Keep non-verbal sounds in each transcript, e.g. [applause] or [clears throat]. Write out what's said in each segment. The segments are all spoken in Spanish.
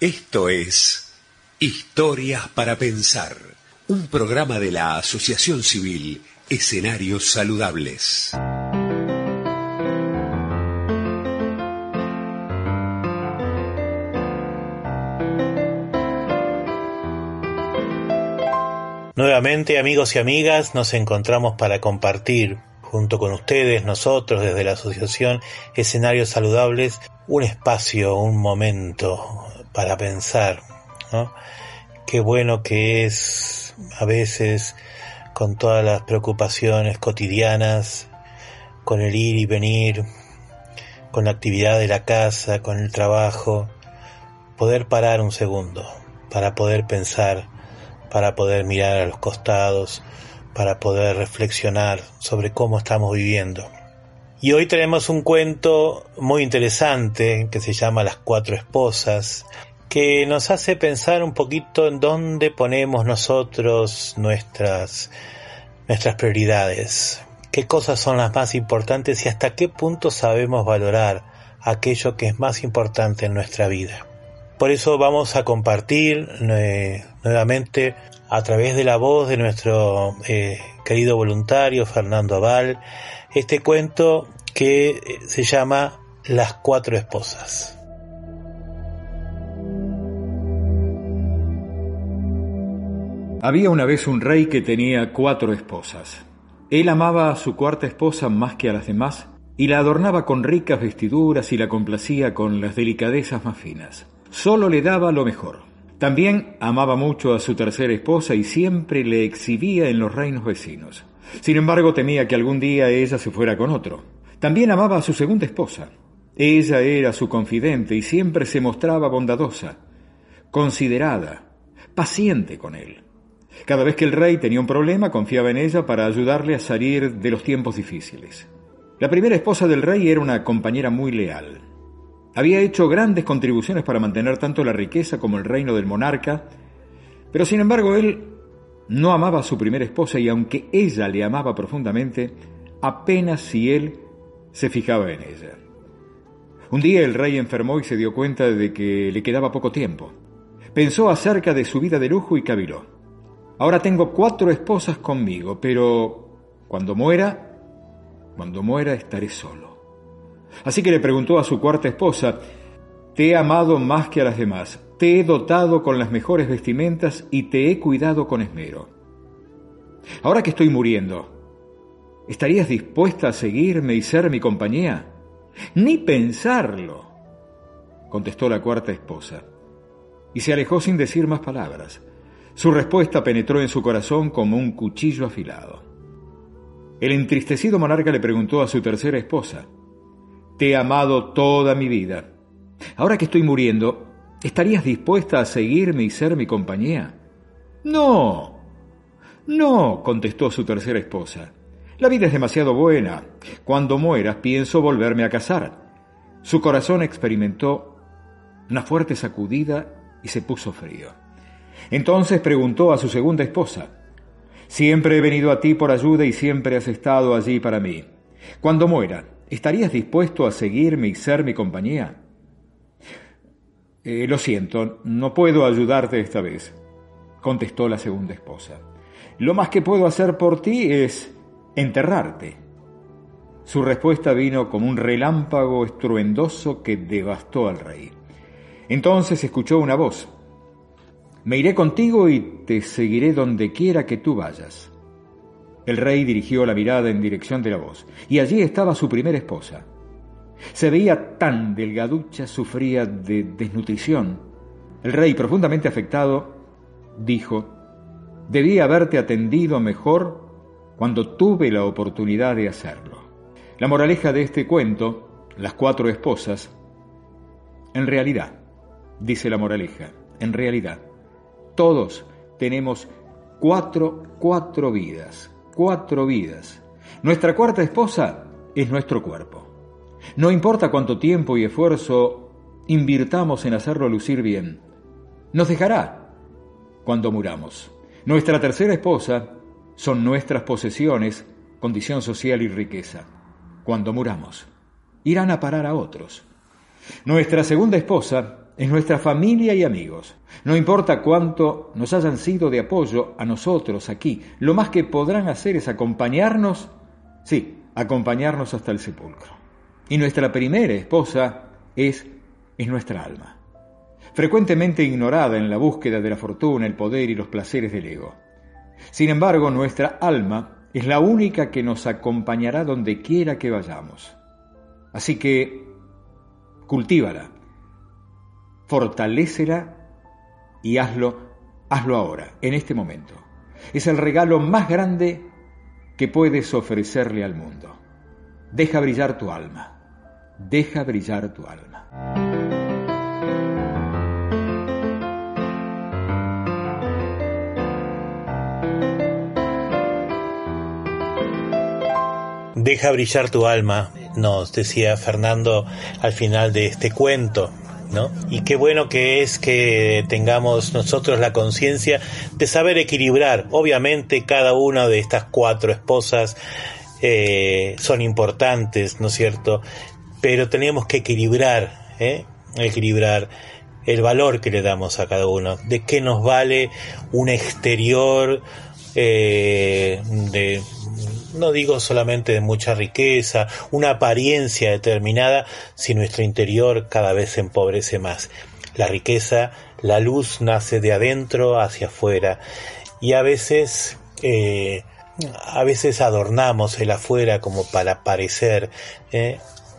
Esto es Historias para Pensar, un programa de la Asociación Civil Escenarios Saludables. Nuevamente amigos y amigas nos encontramos para compartir junto con ustedes, nosotros desde la Asociación Escenarios Saludables, un espacio, un momento para pensar, ¿no? Qué bueno que es a veces con todas las preocupaciones cotidianas, con el ir y venir, con la actividad de la casa, con el trabajo, poder parar un segundo para poder pensar, para poder mirar a los costados, para poder reflexionar sobre cómo estamos viviendo. Y hoy tenemos un cuento muy interesante que se llama Las cuatro esposas, que nos hace pensar un poquito en dónde ponemos nosotros nuestras, nuestras prioridades, qué cosas son las más importantes y hasta qué punto sabemos valorar aquello que es más importante en nuestra vida. Por eso vamos a compartir nuevamente a través de la voz de nuestro eh, querido voluntario Fernando Aval este cuento que eh, se llama Las cuatro esposas. Había una vez un rey que tenía cuatro esposas. Él amaba a su cuarta esposa más que a las demás y la adornaba con ricas vestiduras y la complacía con las delicadezas más finas. Solo le daba lo mejor. También amaba mucho a su tercera esposa y siempre le exhibía en los reinos vecinos. Sin embargo, temía que algún día ella se fuera con otro. También amaba a su segunda esposa. Ella era su confidente y siempre se mostraba bondadosa, considerada, paciente con él. Cada vez que el rey tenía un problema, confiaba en ella para ayudarle a salir de los tiempos difíciles. La primera esposa del rey era una compañera muy leal. Había hecho grandes contribuciones para mantener tanto la riqueza como el reino del monarca, pero sin embargo él no amaba a su primera esposa y aunque ella le amaba profundamente, apenas si él se fijaba en ella. Un día el rey enfermó y se dio cuenta de que le quedaba poco tiempo. Pensó acerca de su vida de lujo y caviló. Ahora tengo cuatro esposas conmigo, pero cuando muera, cuando muera estaré solo. Así que le preguntó a su cuarta esposa, Te he amado más que a las demás, te he dotado con las mejores vestimentas y te he cuidado con esmero. Ahora que estoy muriendo, ¿estarías dispuesta a seguirme y ser mi compañía? Ni pensarlo, contestó la cuarta esposa, y se alejó sin decir más palabras. Su respuesta penetró en su corazón como un cuchillo afilado. El entristecido monarca le preguntó a su tercera esposa, te he amado toda mi vida. Ahora que estoy muriendo, ¿estarías dispuesta a seguirme y ser mi compañía? No. No, contestó su tercera esposa. La vida es demasiado buena. Cuando mueras pienso volverme a casar. Su corazón experimentó una fuerte sacudida y se puso frío. Entonces preguntó a su segunda esposa, Siempre he venido a ti por ayuda y siempre has estado allí para mí. Cuando muera, ¿Estarías dispuesto a seguirme y ser mi compañía? Eh, lo siento, no puedo ayudarte esta vez, contestó la segunda esposa. Lo más que puedo hacer por ti es enterrarte. Su respuesta vino como un relámpago estruendoso que devastó al rey. Entonces escuchó una voz. Me iré contigo y te seguiré donde quiera que tú vayas. El rey dirigió la mirada en dirección de la voz, y allí estaba su primera esposa. Se veía tan delgaducha, sufría de desnutrición. El rey, profundamente afectado, dijo, debí haberte atendido mejor cuando tuve la oportunidad de hacerlo. La moraleja de este cuento, las cuatro esposas, en realidad, dice la moraleja, en realidad, todos tenemos cuatro, cuatro vidas, cuatro vidas. Nuestra cuarta esposa es nuestro cuerpo. No importa cuánto tiempo y esfuerzo invirtamos en hacerlo lucir bien, nos dejará cuando muramos. Nuestra tercera esposa son nuestras posesiones, condición social y riqueza. Cuando muramos, irán a parar a otros. Nuestra segunda esposa es nuestra familia y amigos. No importa cuánto nos hayan sido de apoyo a nosotros aquí, lo más que podrán hacer es acompañarnos, sí, acompañarnos hasta el sepulcro. Y nuestra primera esposa es, es nuestra alma, frecuentemente ignorada en la búsqueda de la fortuna, el poder y los placeres del ego. Sin embargo, nuestra alma es la única que nos acompañará donde quiera que vayamos. Así que, cultívala fortalécela y hazlo, hazlo ahora, en este momento. Es el regalo más grande que puedes ofrecerle al mundo. Deja brillar tu alma. Deja brillar tu alma. Deja brillar tu alma, nos decía Fernando al final de este cuento. Y qué bueno que es que tengamos nosotros la conciencia de saber equilibrar. Obviamente cada una de estas cuatro esposas eh, son importantes, ¿no es cierto? Pero tenemos que equilibrar, ¿eh? equilibrar el valor que le damos a cada uno. De qué nos vale un exterior eh, de no digo solamente de mucha riqueza, una apariencia determinada, si nuestro interior cada vez se empobrece más. La riqueza, la luz nace de adentro hacia afuera y a veces eh, a veces adornamos el afuera como para parecer, eh,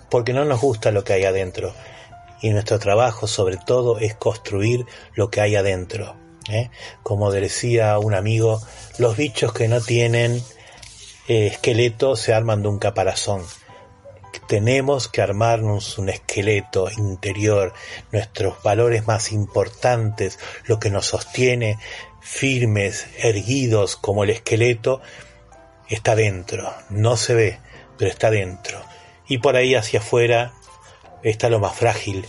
porque no nos gusta lo que hay adentro. Y nuestro trabajo sobre todo es construir lo que hay adentro. Eh. Como decía un amigo, los bichos que no tienen eh, esqueleto se arman de un caparazón. Tenemos que armarnos un esqueleto interior, nuestros valores más importantes, lo que nos sostiene firmes, erguidos como el esqueleto, está dentro, no se ve, pero está dentro. Y por ahí hacia afuera está lo más frágil.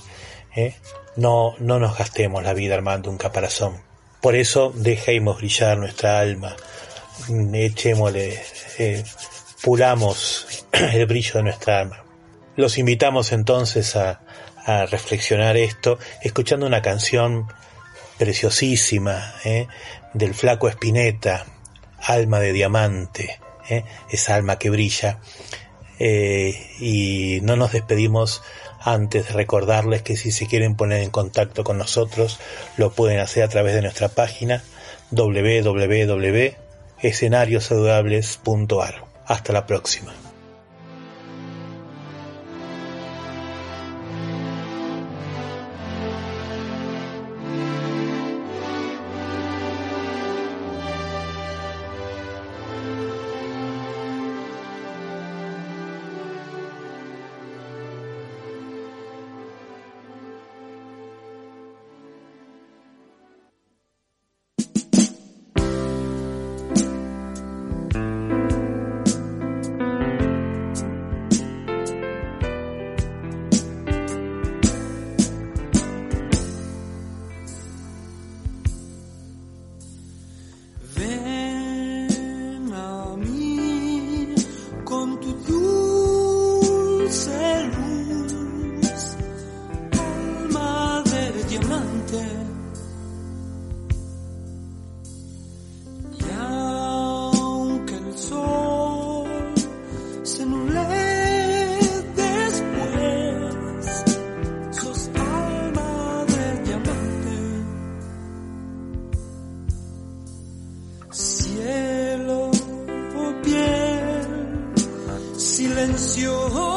¿eh? No, no nos gastemos la vida armando un caparazón. Por eso dejemos brillar nuestra alma, echémosle eh, pulamos [clears throat] el brillo de nuestra alma. Los invitamos entonces a, reflexionar esto escuchando una canción preciosísima eh, del flaco Espineta, Alma de Diamante, eh, esa alma que brilla. y no nos despedimos antes de recordarles que si se quieren poner en contacto con nosotros lo pueden hacer a través de nuestra página www escenariosaludables.ar. Hasta la próxima. you 酒。